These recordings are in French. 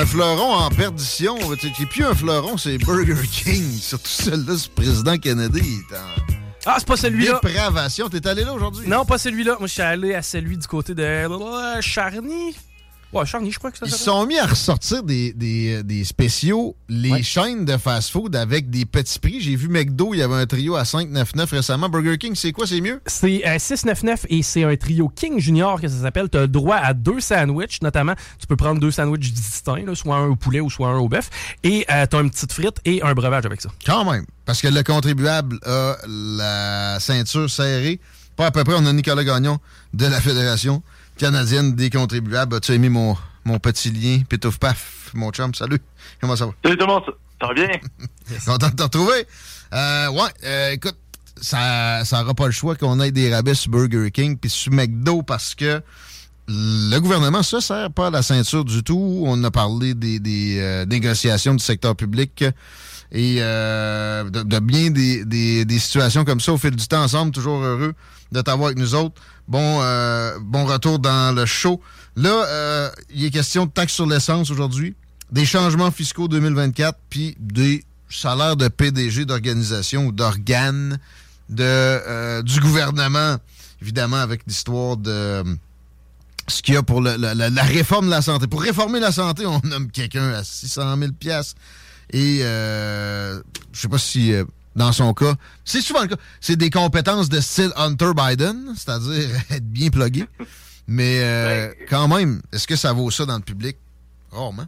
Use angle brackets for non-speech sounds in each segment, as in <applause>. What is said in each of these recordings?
Un fleuron en perdition, qui plus un fleuron, c'est Burger King. <laughs> Surtout celui-là, ce président Kennedy. est en- Ah, c'est pas celui-là. Dépravation. T'es allé là aujourd'hui? Non, pas celui-là. Moi, je suis allé à celui du côté de Charny. Ouais, Charny, je crois que ça Ils se sont mis à ressortir des, des, des spéciaux, les chaînes de fast-food avec des petits prix. J'ai vu McDo, il y avait un trio à 5,99 récemment. Burger King, c'est quoi, c'est mieux? C'est euh, 699 et c'est un trio King Junior que ça s'appelle. Tu as droit à deux sandwichs, notamment. Tu peux prendre deux sandwichs distincts, là, soit un au poulet ou soit un au bœuf. Et tu as une petite frite et un breuvage avec ça. Quand même. Parce que le contribuable a la ceinture serrée. Pas à peu près, on a Nicolas Gagnon de la Fédération canadienne des contribuables. As-tu aimé mon, mon petit lien? Pitouf paf, mon chum, salut. Comment ça va? Salut tout le monde, ça va bien? <laughs> Content de te retrouver. Euh, ouais, euh, écoute, ça n'aura pas le choix qu'on ait des rabais sur Burger King puis sur McDo parce que le gouvernement se sert pas à la ceinture du tout. On a parlé des, des, euh, négociations du secteur public et euh, de, bien des, des, situations comme ça au fil du temps ensemble. Toujours heureux de t'avoir avec nous autres. Bon, euh, bon retour dans le show. Là, euh, il est question de taxes sur l'essence aujourd'hui, des changements fiscaux 2024, puis des salaires de PDG d'organisation ou d'organes euh, du gouvernement, évidemment, avec l'histoire de ce qu'il y a pour la, la- réforme de la santé. Pour réformer la santé, on nomme quelqu'un à 600 000 piastres. Et euh, je sais pas si euh, dans son cas, c'est souvent le cas, c'est des compétences de style Hunter Biden, c'est-à-dire <laughs> être bien plugué. Mais euh, quand même, est-ce que ça vaut ça dans le public? Rarement.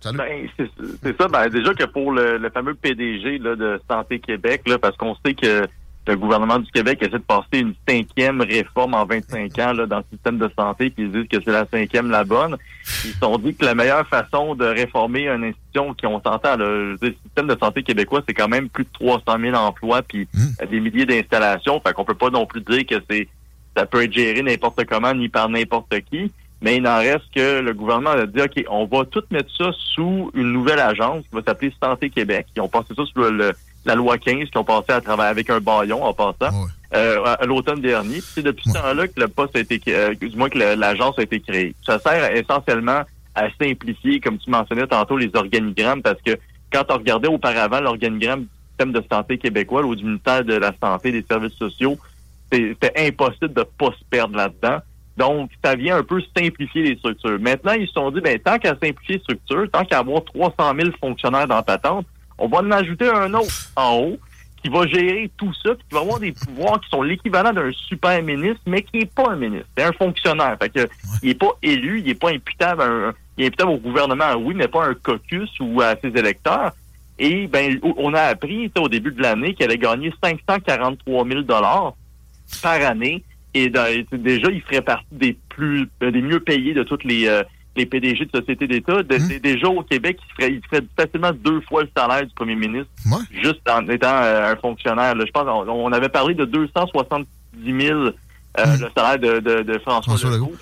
Salut. Ben, c'est c'est ça. Ben, déjà que pour le, le fameux PDG là, de Santé Québec, là, parce qu'on sait que le gouvernement du Québec essaie de passer une cinquième réforme en 25 ans là, dans le système de santé, puis ils disent que c'est la cinquième la bonne. Ils se sont dit que la meilleure façon de réformer une institution qui on s'entend, dire, le système de santé québécois, c'est quand même plus de 300 000 emplois, puis euh, des milliers d'installations. Fait qu'on peut pas non plus dire que c'est ça peut être géré n'importe comment ni par n'importe qui. Mais il n'en reste que le gouvernement a dit, OK, on va tout mettre ça sous une nouvelle agence qui va s'appeler Santé Québec. Ils ont passé ça sous le- le- la loi 15, qui ont passé à travers avec un baillon en passant, euh, à, à l'automne dernier. C'est depuis ce temps-là que le poste a été, euh, du moins que l'agence a été créée. Ça sert essentiellement à simplifier, comme tu mentionnais tantôt, les organigrammes, parce que quand on regardait auparavant l'organigramme du système de santé québécois ou du ministère de la Santé et des Services sociaux, c'était impossible de pas se perdre là-dedans. Donc, ça vient un peu simplifier les structures. Maintenant, ils se sont dit, ben, tant qu'à simplifier les structures, tant qu'à avoir 300 000 fonctionnaires dans patente, on va en ajouter un autre en haut qui va gérer tout ça, puis qui va avoir des pouvoirs qui sont l'équivalent d'un super ministre, mais qui est pas un ministre. C'est un fonctionnaire. Fait que, il est pas élu, il est pas imputable, à un- il est imputable au gouvernement, oui, mais pas à un caucus ou à ses électeurs. Et ben, on a appris au début de l'année qu'elle a gagné 543 000 dollars par année. Et dans- et déjà, il ferait partie des plus des mieux payés de toutes les euh, les PDG de sociétés d'État. De- de- Déjà au Québec, il ferait, il ferait facilement deux fois le salaire du premier ministre, juste en étant euh, un fonctionnaire. là. Je pense on, on avait parlé de 270 000 euh, le salaire de, de, de François, Legault.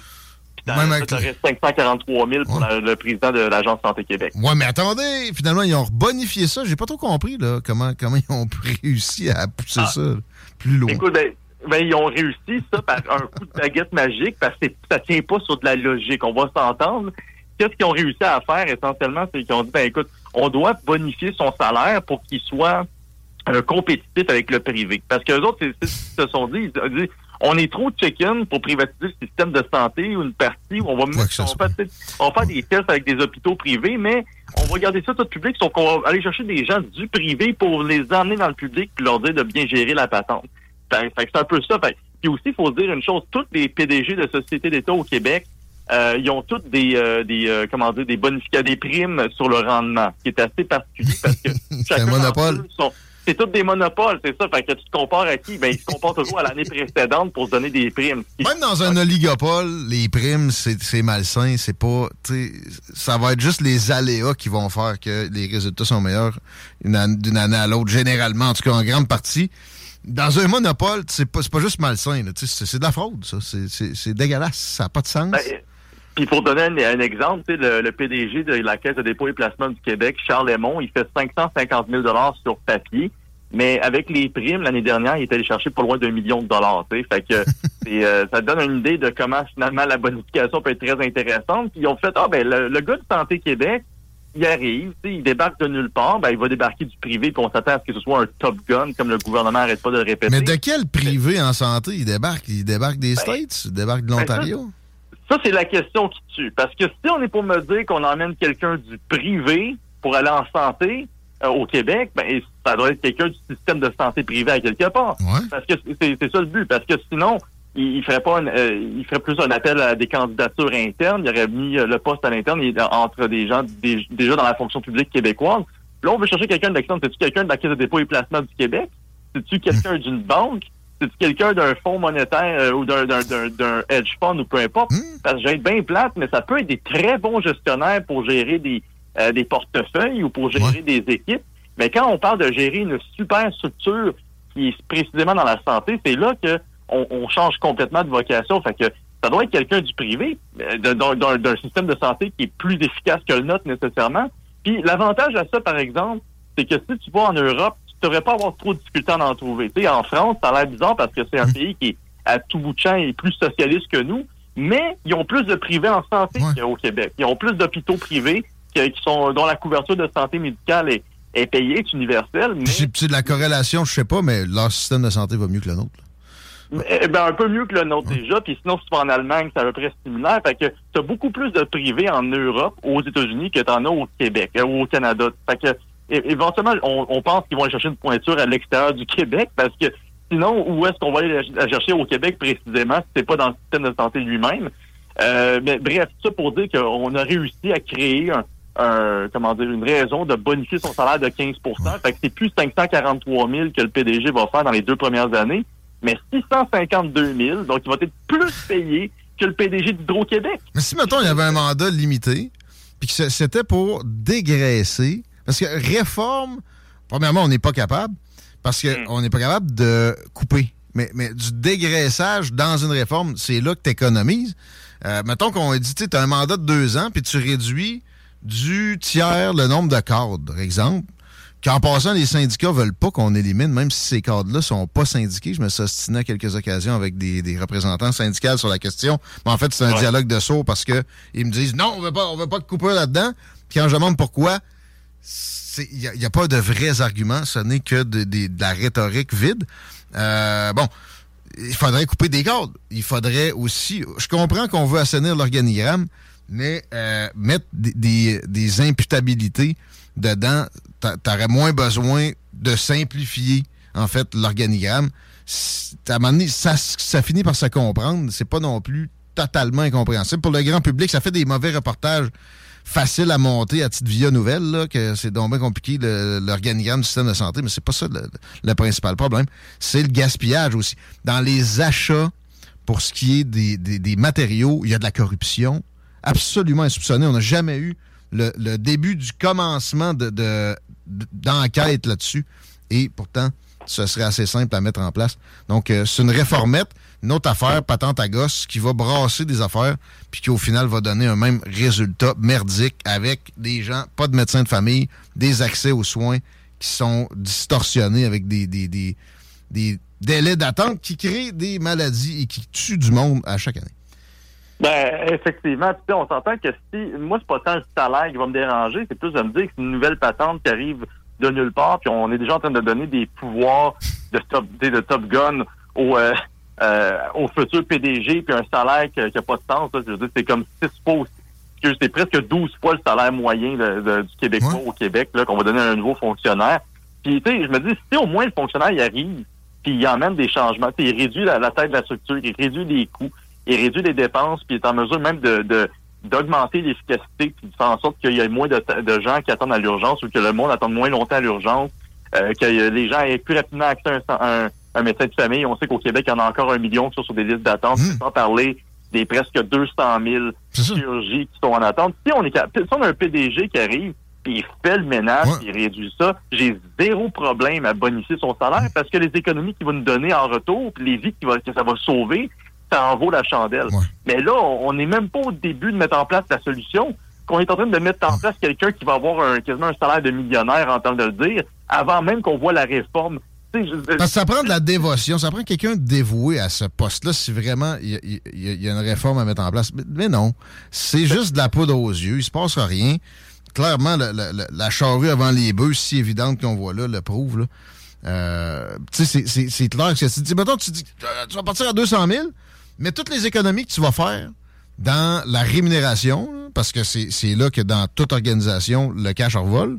Puis dans Même ça, avec t'aurais 543 000 pour la- le président de l'Agence Santé Québec. Ouais, mais attendez, finalement, ils ont bonifié ça. J'ai pas trop compris là, comment, comment ils ont <laughs> réussi à pousser Ah. ça plus loin. Écoute, ben, ben, ils ont réussi ça par un coup de baguette magique parce que ça tient pas sur de la logique. On va s'entendre. Qu'est-ce qu'ils ont réussi à faire essentiellement, c'est qu'ils ont dit, ben écoute, on doit bonifier son salaire pour qu'il soit euh, compétitif avec le privé. Parce que les autres, c'est c'est ce qu'ils se sont dit, ils ont dit, on est trop chicken pour privatiser le système de santé ou une partie où on va, mettre, on, va on va faire des tests avec des hôpitaux privés, mais on va garder ça tout public, sauf qu'on va aller chercher des gens du privé pour les emmener dans le public puis leur dire de bien gérer la patente. C'est un peu ça. Fait, puis aussi, il faut se dire une chose, tous les PDG de sociétés d'État au Québec, euh, ils ont toutes des, euh, des euh, comment dire, des des primes sur le rendement, ce qui est assez particulier parce que <laughs> c'est un monopole. c'est tous des monopoles, c'est ça. Fait que tu te compares à qui? Ben, ils se comparent toujours à l'année précédente pour se donner des primes. Même dans un oligopole, les primes, c'est malsain. C'est pas, ça va être juste les aléas qui vont faire que les résultats sont meilleurs d'une année à l'autre, généralement, en tout cas en grande partie. Dans un monopole, c'est pas, pas juste malsain. C'est de la fraude, ça. C'est dégueulasse. Ça n'a pas de sens. Ben, puis pour donner un, exemple, le, le, PDG de la Caisse de dépôt et placement du Québec, Charles Lemont, il fait 550 000 sur papier. Mais avec les primes, l'année dernière, il est allé chercher pas loin d'un million de dollars. Fait que <laughs> euh, ça donne une idée de comment finalement la bonification peut être très intéressante. Puis ils ont fait Ah ben le, gars de Santé Québec, il arrive, il débarque de nulle part, ben il va débarquer du privé, puis on s'attend à ce que ce soit un top gun, comme le gouvernement n'arrête pas de le répéter. Mais de quel privé en santé il débarque? Il débarque des ben, States? Il débarque de ben, l'Ontario? ça, c'est la question qui tue. Parce que si on est pour me dire qu'on emmène quelqu'un du privé pour aller en santé, euh, au Québec, ben, ça doit être quelqu'un du système de santé privé à quelque part. Parce que c'est ça le but. Parce que sinon, il, ferait pas euh, il ferait plus un appel à des candidatures internes. Il aurait mis euh, le poste à l'interne entre des gens déjà dans la fonction publique québécoise. Là, on veut chercher quelqu'un de l'externe. C'est-tu quelqu'un de la Caisse de dépôt et placement du Québec? C'est-tu quelqu'un d'une banque? C'est-tu quelqu'un d'un fonds monétaire ou d'un hedge fund ou peu importe? Hmm. Parce que j'ai bien plate, mais ça peut être des très bons gestionnaires pour gérer des euh, des portefeuilles ou pour gérer des équipes. Mais quand on parle de gérer une super structure qui est précisément dans la santé, c'est là que on, change complètement de vocation. Fait que ça doit être quelqu'un du privé, euh, d'un système de santé qui est plus efficace que le nôtre nécessairement. Puis l'avantage à ça, par exemple, c'est que si tu vas en Europe, tu ne devrais pas avoir trop de difficultés à en trouver. Tu sais, en France, ça a l'air bizarre parce que c'est un mmh. pays qui est à tout bout de champ et plus socialiste que nous, mais ils ont plus de privés en santé qu'au Québec. Ils ont plus d'hôpitaux privés, qui sont dont la couverture de santé médicale est, est payée, est universelle. Mais... C'est de la corrélation, je sais pas, mais leur système de santé va mieux que le nôtre. Eh ben, un peu mieux que le nôtre déjà. Puis sinon, si tu vas en Allemagne, c'est à peu près similaire. Fait que tu as beaucoup plus de privés en Europe, aux États-Unis, que tu en as au Québec euh, ou au Canada. Fait que éventuellement, on, pense qu'ils vont aller chercher une pointure à l'extérieur du Québec parce que sinon, où est-ce qu'on va aller la chercher au Québec précisément si c'est pas dans le système de santé lui-même? Euh, mais bref, ça pour dire qu'on a réussi à créer un, comment dire, une raison de bonifier son salaire de 15% Fait que c'est plus 543 000 que le PDG va faire dans les deux premières années, mais 652 000. Donc, il va être plus payé que le PDG d'Hydro-Québec. Mais si, mettons, il y avait un mandat limité, puis que c'était pour dégraisser, parce que réforme, premièrement, on n'est pas capable, parce qu'on hmm. n'est pas capable de couper. Mais, mais du dégraissage dans une réforme, c'est là que tu économises. Euh, mettons qu'on dit, tu as un mandat de deux ans, puis tu réduis du tiers le nombre de cadres, exemple. Qu'en passant, les syndicats veulent pas qu'on élimine, même si ces cadres-là sont pas syndiqués. Je me suis ostiné à quelques occasions avec des, représentants syndicaux sur la question. Mais en fait, c'est un dialogue de saut parce que ils me disent non, on veut pas, on veut pas de là-dedans. Puis quand je demande pourquoi, il n'y a, pas de vrais arguments. Ce n'est que de, la rhétorique vide. Euh, bon, il faudrait couper des cadres. Il faudrait aussi. Je comprends qu'on veut assainir l'organigramme, mais euh, mettre des, des, imputabilités dedans, t'aurais moins besoin de simplifier, en fait, l'organigramme. Ça, ça finit par se comprendre. C'est pas non plus totalement incompréhensible. Pour le grand public, ça fait des mauvais reportages faciles à monter à titre via nouvelle, là, que c'est donc bien compliqué l'organigramme du système de santé, mais c'est pas ça le, le principal problème. C'est le gaspillage aussi. Dans les achats, pour ce qui est des, des, matériaux, il y a de la corruption absolument insoupçonné. On n'a jamais eu le, début du commencement de, d'enquête là-dessus. Et pourtant, ce serait assez simple à mettre en place. Donc, euh, c'est une réformette, une autre affaire, patente à gosse, qui va brasser des affaires, puis qui au final va donner un même résultat merdique avec des gens, pas de médecins de famille, des accès aux soins qui sont distorsionnés avec des, des, des, des délais d'attente qui créent des maladies et qui tuent du monde à chaque année. Ben, effectivement. on s'entend que si, moi, c'est pas tant le salaire qui va me déranger, c'est plus de me dire que c'est une nouvelle patente qui arrive de nulle part, puis on est déjà en train de donner des pouvoirs de top, de top gun aux, euh, euh, au futur PDG puis un salaire qui n'a pas de sens. je veux dire, c'est comme six fois aussi. C'est presque 12 fois le salaire moyen du Québécois au Québec là, qu'on va donner à un nouveau fonctionnaire. Puis, tu sais, je me dis, si au moins le fonctionnaire y arrive, puis il emmène des changements, il réduit la, taille de la structure, il réduit les coûts, il réduit les dépenses, puis il est en mesure même de, d'augmenter l'efficacité, puis de faire en sorte qu'il y ait moins de, gens qui attendent à l'urgence ou que le monde attende moins longtemps à l'urgence, euh, que les gens aient plus rapidement accès à un, médecin de famille. On sait qu'au Québec, il y en a encore un million qui sont sur des listes d'attente, mmh. sans parler des presque 200 000 chirurgies qui sont en attente. Si on est si on a un PDG qui arrive, puis il fait le ménage, puis il réduit ça, j'ai zéro problème à bonifier son salaire parce que les économies qu'il va nous donner en retour, puis les vies que ça va sauver, ça en vaut la chandelle. Mais là, on n'est même pas au début de mettre en place la solution, qu'on est en train de mettre en place quelqu'un qui va avoir un, quasiment un salaire de millionnaire, en temps de le dire, avant même qu'on voit la réforme. ça prend de la dévotion, ça prend quelqu'un dévoué à ce poste-là si vraiment il y, a une réforme à mettre en place. Mais, non, c'est juste de la poudre aux yeux, il se passe rien. Clairement, la charrue avant les bœufs, si évidente qu'on voit là, le prouve. Euh, tu sais, c'est clair que tu mettons, tu dis, euh, tu vas partir à 200 000, mais toutes les économies que tu vas faire dans la rémunération, parce que c'est là que dans toute organisation, le cash revole.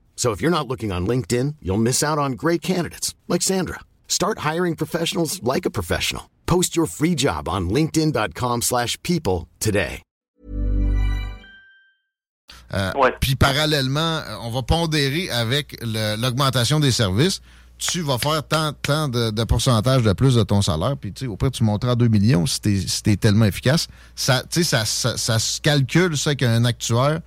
So if you're not looking on LinkedIn, you'll miss out on great candidates like Sandra. Start hiring professionals like a professional. Post your free job on linkedin.com/people today. Euh, Puis parallèlement, euh, on va pondérer avec l'augmentation des services. Tu vas faire tant, tant de, de, pourcentage de plus de ton salaire. Puis, tu sais, au prix, tu monteras à 2 millions si t'es si tellement efficace. Ça, tu sais, ça, ça, ça, se calcule, ça, qu'un actuaire,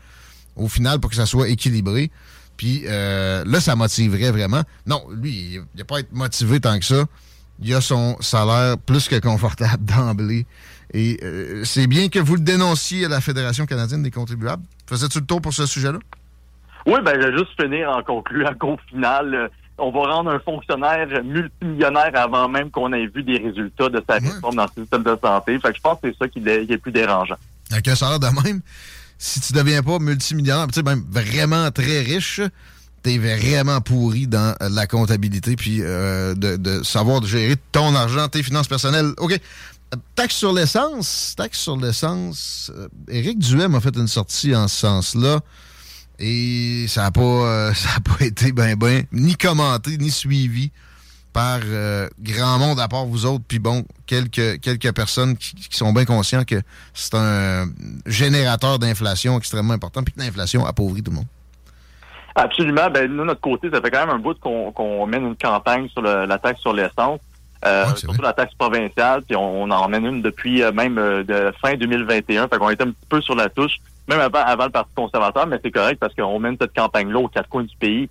au final, pour que ça soit équilibré. Puis euh, là, ça motiverait vraiment. Non, lui, il n'a pas être motivé tant que ça. Il a son salaire plus que confortable <laughs> d'emblée. Et euh, c'est bien que vous le dénonciez à la Fédération canadienne des contribuables. Faisais-tu le tour pour ce sujet-là? Oui, ben, je vais juste finir en concluant <laughs> qu'au final, euh, on va rendre un fonctionnaire multimillionnaire avant même qu'on ait vu des résultats de sa réforme dans le système de santé. Fait que je pense que c'est ça qui est, qui est plus dérangeant. Avec un salaire de même, si tu deviens pas multimillionnaire, tu sais, même vraiment très riche, t'es vraiment pourri dans la comptabilité, puis euh, de, savoir gérer ton argent, tes finances personnelles. OK. Taxe sur l'essence. Taxe sur l'essence. Euh, Éric Duhem a fait une sortie en ce sens-là. Et ça n'a pas, euh, <laughs> pas été ben ben, ni commenté, ni suivi par euh, grand monde à part vous autres, puis bon, quelques, quelques personnes qui, sont bien conscients que c'est un générateur d'inflation extrêmement important, puis que l'inflation appauvrit tout le monde. Absolument. Ben, nous, notre côté, ça fait quand même un bout qu'on mène une campagne sur la taxe sur l'essence. Euh, surtout la taxe provinciale, puis on, en mène une depuis euh, même de fin 2021. Fait qu'on était un petit peu sur la touche, même avant, avant le Parti conservateur, mais c'est correct parce qu'on mène cette campagne-là aux quatre coins du pays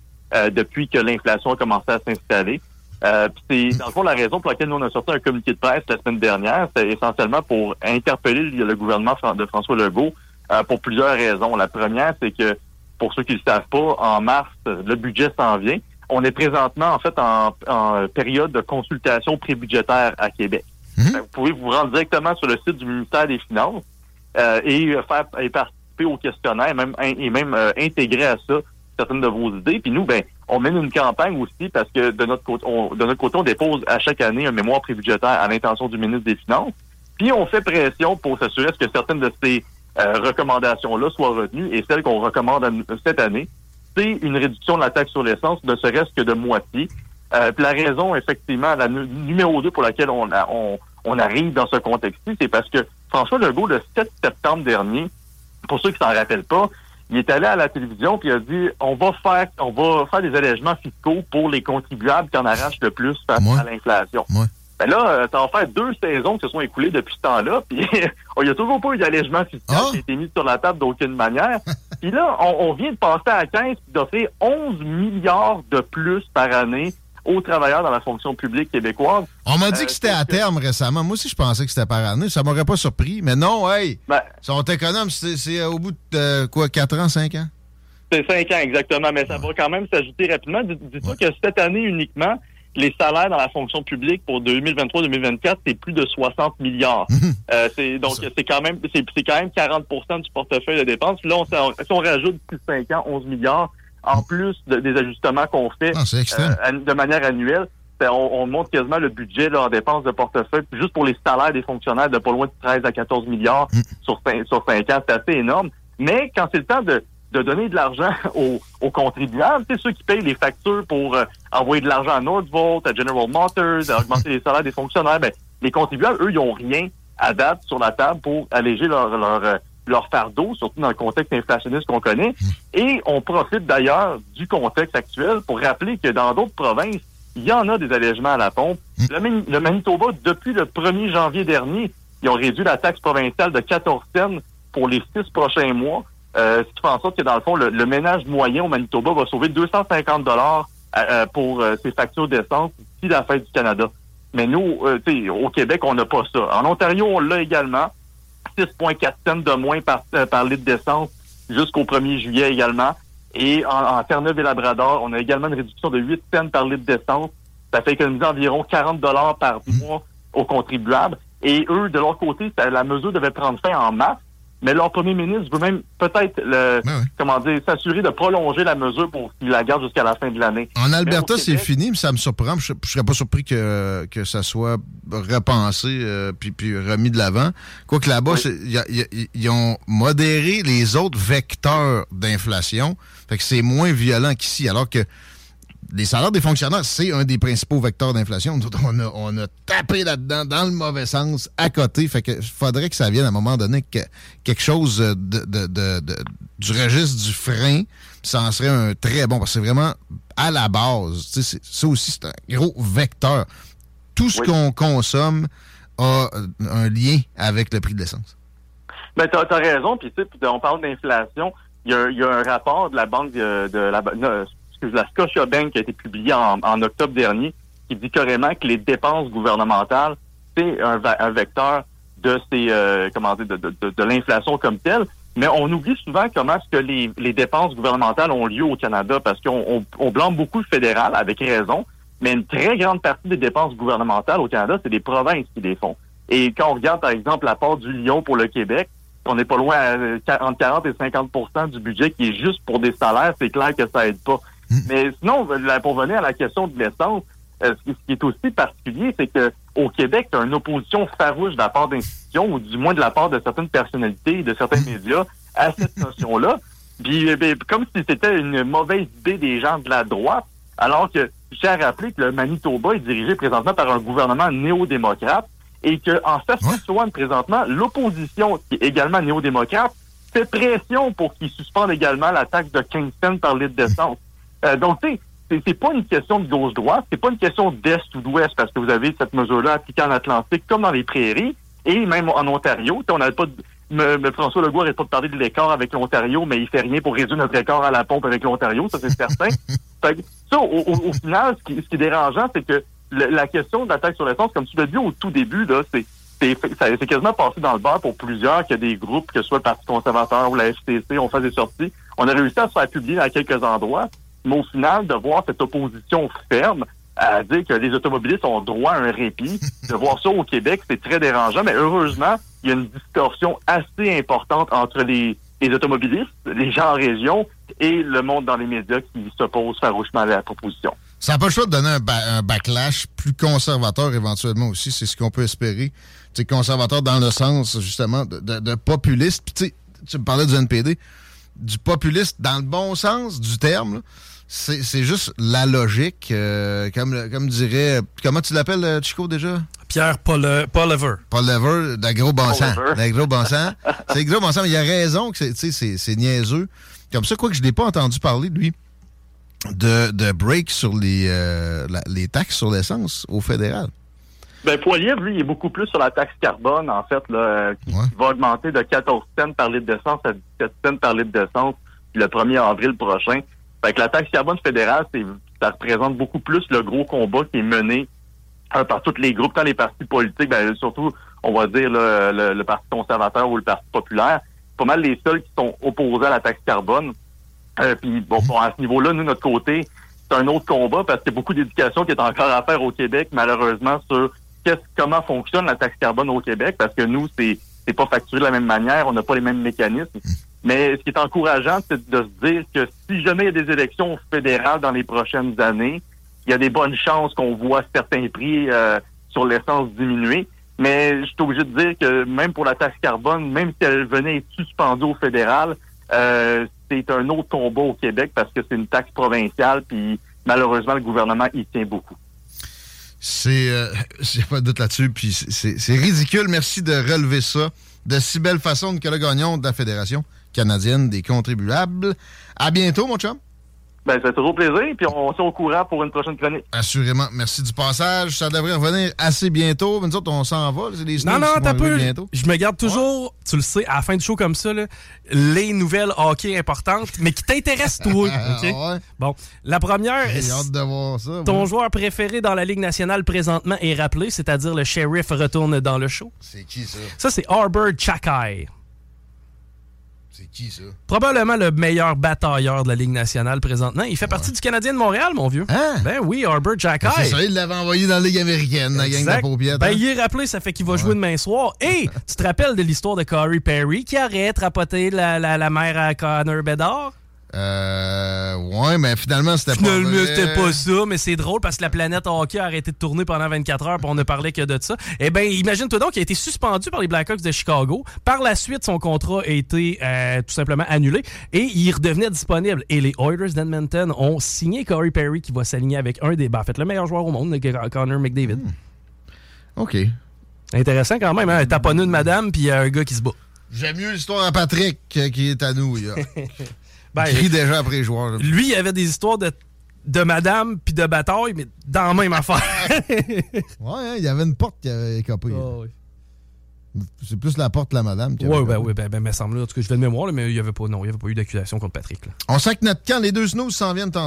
depuis que l'inflation a commencé à s'installer. Euh, c'est dans le fond la raison pour laquelle nous on a sorti un communiqué de presse la semaine dernière, c'est essentiellement pour interpeller le gouvernement de François Legault euh, pour plusieurs raisons. La première, c'est que pour ceux qui ne le savent pas, en mars, le budget s'en vient. On est présentement en fait en, période de consultation prébudgétaire à Québec. Mhm. Vous pouvez vous rendre directement sur le site du ministère des Finances euh, et faire et participer au questionnaire, et même, et même intégrer à ça certaines de vos idées. Puis nous, ben, on mène une campagne aussi parce que de notre côté, on, de notre côté, on dépose à chaque année un mémoire prébudgétaire à l'intention du ministre des Finances. Puis on fait pression pour s'assurer que certaines de ces euh, recommandations-là soient retenues. Et celle qu'on recommande cette année, c'est une réduction de la taxe sur l'essence, ne serait-ce que de moitié. Euh, la raison, effectivement, la numéro 2 pour laquelle on arrive dans ce contexte-ci, c'est parce que François Legault, le 7 septembre dernier, pour ceux qui s'en rappellent pas, il est allé à la télévision puis il a dit on va faire on va faire des allègements fiscaux pour les contribuables qui en arrachent le plus face à l'inflation. Ben là, ça va faire deux saisons qui se sont écoulées depuis ce temps-là, <laughs> puis il n'y a toujours pas eu d'allègement fiscal ah! qui a été mis sur la table d'aucune manière. puis là, on, vient de passer à 15 puis d'offrir 11 milliards de plus par année aux travailleurs dans la fonction publique québécoise. On m'a dit que euh, c'était à terme récemment. Moi aussi, je pensais que c'était par année. Ça m'aurait pas surpris. Mais non, hey, ben, sont économes. C'est au bout de quoi, 4 ans, 5 ans? C'est 5 ans, exactement. Mais ça va quand même s'ajouter rapidement. Dis-toi que cette année uniquement, les salaires dans la fonction publique pour 2023-2024, c'est plus de 60 milliards. Mhm. euh, c'est donc c'est quand même c'est quand même 40% du portefeuille de dépenses. Là, on, si on rajoute depuis 5 ans 11 milliards, en plus des ajustements qu'on fait ah, euh, de manière annuelle, ben, on, on, monte quasiment le budget là, en dépenses de portefeuille, juste pour les salaires des fonctionnaires de pas loin de 13 à 14 milliards mm. sur, 5, sur 5 ans, c'est assez énorme. Mais quand c'est le temps de, de donner de l'argent <laughs> aux, aux, contribuables, c'est ceux qui payent les factures pour euh, envoyer de l'argent à Northvolt, à General Motors, à augmenter les salaires des fonctionnaires, ben, les contribuables, eux, ils n'ont rien à date sur la table pour alléger leur, leur, euh, leur fardeau, surtout dans le contexte inflationniste qu'on connaît. Mmh. Et on profite d'ailleurs du contexte actuel pour rappeler que dans d'autres provinces, il y en a des allègements à la pompe. Mmh. Le, Manitoba, depuis le 1er janvier dernier, ils ont réduit la taxe provinciale de 14 cents pour les six prochains mois. Euh, ce qui fait en sorte que, dans le fond, le, ménage moyen au Manitoba va sauver 250 dollars euh, euh, pour ses factures d'essence d'ici la fête du Canada. Mais nous, au Québec, on n'a pas ça. En Ontario, on l'a également. 6,4 cents de moins par, par litre d'essence jusqu'au 1er juillet également. Et en, en Terre-Neuve et Labrador, on a également une réduction de 8 cents par litre d'essence. Ça fait économiser environ 40 dollars par mois aux contribuables. Et eux, de leur côté, la mesure devait prendre fin en mars. Mais leur premier ministre veut même peut-être le, comment dire, s'assurer de prolonger la mesure pour qu'il la garde jusqu'à la fin de l'année. En Alberta, c'est fini, mais ça me surprend. Je, ne serais pas surpris que, que ça soit repensé euh, puis, puis remis de l'avant. Quoique là-bas, ils ont modéré les autres vecteurs d'inflation. Fait que c'est moins violent qu'ici. Alors que les salaires des fonctionnaires, c'est un des principaux vecteurs d'inflation. On a, on a tapé là-dedans dans le mauvais sens, à côté. Fait que faudrait que ça vienne à un moment donné que quelque chose de, de, du registre du frein. Ça en serait un très bon, parce que c'est vraiment à la base. Ça aussi, c'est un gros vecteur. Tout ce qu'on consomme a un lien avec le prix de l'essence. Ben, tu as, raison. Puis, on parle d'inflation. Il y, a, un rapport de la Banque de, de la la qui a été publié en, octobre dernier, qui dit carrément que les dépenses gouvernementales, c'est un, vecteur de ces euh, l'inflation comme telle. Mais on oublie souvent comment est-ce que les, dépenses gouvernementales ont lieu au Canada, parce qu'on on, blâme beaucoup le fédéral, avec raison, mais une très grande partie des dépenses gouvernementales au Canada, c'est des provinces qui les font. Et quand on regarde, par exemple, l'apport du Lyon pour le Québec, on n'est pas loin à, entre 40 et 50% du budget qui est juste pour des salaires, c'est clair que ça aide pas. Mm. Mais sinon, pour venir à la question de l'essence, euh, ce qui est aussi particulier, c'est que au Québec, tu as une opposition farouche de la part d'institutions, ou du moins de la part de certaines personnalités, de certains mm. médias, à cette <laughs> notion-là. Puis, eh comme si c'était une mauvaise idée des gens de la droite, alors que à rappeler que le Manitoba est dirigé présentement par un gouvernement néo-démocrate et qu'en Saskatchewan, présentement, l'opposition, qui est également néo-démocrate, fait pression pour qu'ils suspendent également la taxe de 15 cents par litre d'essence. Euh, donc, tu sais, c'est pas une question de gauche-droite, c'est pas une question d'est ou d'ouest, parce que vous avez cette mesure-là appliquée en Atlantique comme dans les prairies, et même en Ontario. On n'avait pas de, François Legault n'arrête pas de parler de l'écart avec l'Ontario, mais il fait rien pour réduire notre écart à la pompe avec l'Ontario, ça c'est certain. <laughs> ça, au, final, ce qui, est dérangeant, c'est que la question de la taxe sur l'essence, comme tu l'as dit au tout début, là, c'est c'est quasiment passé dans le bar pour plusieurs que des groupes, que ce soit le Parti conservateur ou la FTC, on fait des sorties. On a réussi à se faire publier à quelques endroits. Mais au final, de voir cette opposition ferme à dire que les automobilistes ont droit à un répit, <laughs> de voir ça au Québec, c'est très dérangeant. Mais heureusement, il y a une distorsion assez importante entre les, automobilistes, les gens en région et le monde dans les médias qui s'opposent farouchement à la proposition. Ça n'a pas le choix de donner un, backlash plus conservateur éventuellement aussi. C'est ce qu'on peut espérer. C'est conservateur dans le sens, justement, de, populiste. Puis tu me parlais du NPD. Du populiste dans le bon sens du terme c'est juste la logique, euh, comme, comme dirait. Comment tu l'appelles, euh, Chico, déjà? Pierre Paul, euh, Paul Lever. Paul Lever, d'agro bon sang. D'agro bon sang. c'est gros bon sang, <laughs> mais il a raison que c'est niaiseux. comme ça, quoi que je n'ai pas entendu parler de lui, de, de break sur les, euh, les taxes sur l'essence au fédéral. Ben, Poilier, lui, il est beaucoup plus sur la taxe carbone, en fait, là, qui va augmenter de 14 cents par litre d'essence à 17 cents par litre d'essence le 1er avril prochain. Fait que la taxe carbone fédérale, c'est, ça représente beaucoup plus le gros combat qui est mené euh, par tous les groupes, tant les partis politiques, ben, surtout, on va dire, le, Parti conservateur ou le Parti populaire. Pas mal les seuls qui sont opposés à la taxe carbone. Euh, puis, bon, bon, à ce niveau-là, nous, notre côté, c'est un autre combat parce qu'il y a beaucoup d'éducation qui est encore à faire au Québec, malheureusement, sur comment fonctionne la taxe carbone au Québec, parce que nous, c'est c'est pas facturé de la même manière, on n'a pas les mêmes mécanismes. Hmm. Mais ce qui est encourageant, c'est de se dire que si jamais il y a des élections fédérales dans les prochaines années, il y a des bonnes chances qu'on voit certains prix euh, sur l'essence diminuer. Mais je suis obligé de dire que même pour la taxe carbone, même si elle venait être suspendue au fédéral, euh, c'est un autre combat au Québec parce que c'est une taxe provinciale, puis malheureusement, le gouvernement y tient beaucoup. C'est. Euh, <laughs> J'ai pas de doute là-dessus. Puis c'est ridicule. Merci de relever ça de si belle façon, Nicolas Gagnon de la Fédération canadienne des contribuables. À bientôt, mon chum. Ben, c'est toujours plaisir, puis on s'est au courant pour une prochaine chronique. Assurément. Merci du passage. Ça devrait revenir assez bientôt. Mais nous autres, on s'en va. C'est des non, non, t'as peu. Je me garde toujours, tu le sais, à la fin du show comme ça, les nouvelles hockey importantes, mais qui t'intéressent, toi. <laughs> ouais. Bon, la première. J'ai hâte de voir ça. Ton joueur préféré dans la Ligue nationale présentement est rappelé, c'est-à-dire le shérif retourne dans le show. C'est qui ça? Ça, c'est Arbor Chakai. C'est qui ça? Probablement le meilleur batailleur de la Ligue nationale présentement. Il fait partie du Canadien de Montréal, mon vieux. Hein? Ben oui, Arbor Jack ben, C'est ça, il l'avait envoyé dans la Ligue américaine, la gang de paupiette. Ben, hein? il est rappelé, ça fait qu'il va jouer demain soir. Et <laughs> tu te rappelles de l'histoire de Corey Perry qui aurait trapoté la, la, la mère à Connor Bedard? Euh, ouais, mais finalement, c'était pas Finalement, c'était pas ça, mais c'est drôle parce que la planète hockey a arrêté de tourner pendant 24 heures, puis on ne parlait que de ça. Eh bien, imagine-toi donc qu'il a été suspendu par les Blackhawks de Chicago. Par la suite, son contrat a été euh, tout simplement annulé et il redevenait disponible. Et les Oilers d'Edmonton ont signé Corey Perry qui va s'aligner avec un des, ben, en fait, le meilleur joueur au monde, Connor McDavid. Hmm. OK. Intéressant quand même, hein? Un taponneux de madame, puis un gars qui se bat. J'aime mieux l'histoire à Patrick qui est à nous. <laughs> Ben, il déjà après les joueurs. Lui, il avait des histoires de, de madame puis de bataille, mais dans la même affaire. <laughs> ouais, hein, il y avait une porte qui avait écopé. Oh, C'est plus la porte de la madame. Ouais, ben, oui, ben, ben, me semble. En tout cas, je vais de mémoire, mais il n'y avait pas, non, il y avait pas eu d'accusation contre Patrick. Là. On sait que notre camp, les deux snows s'en viennent en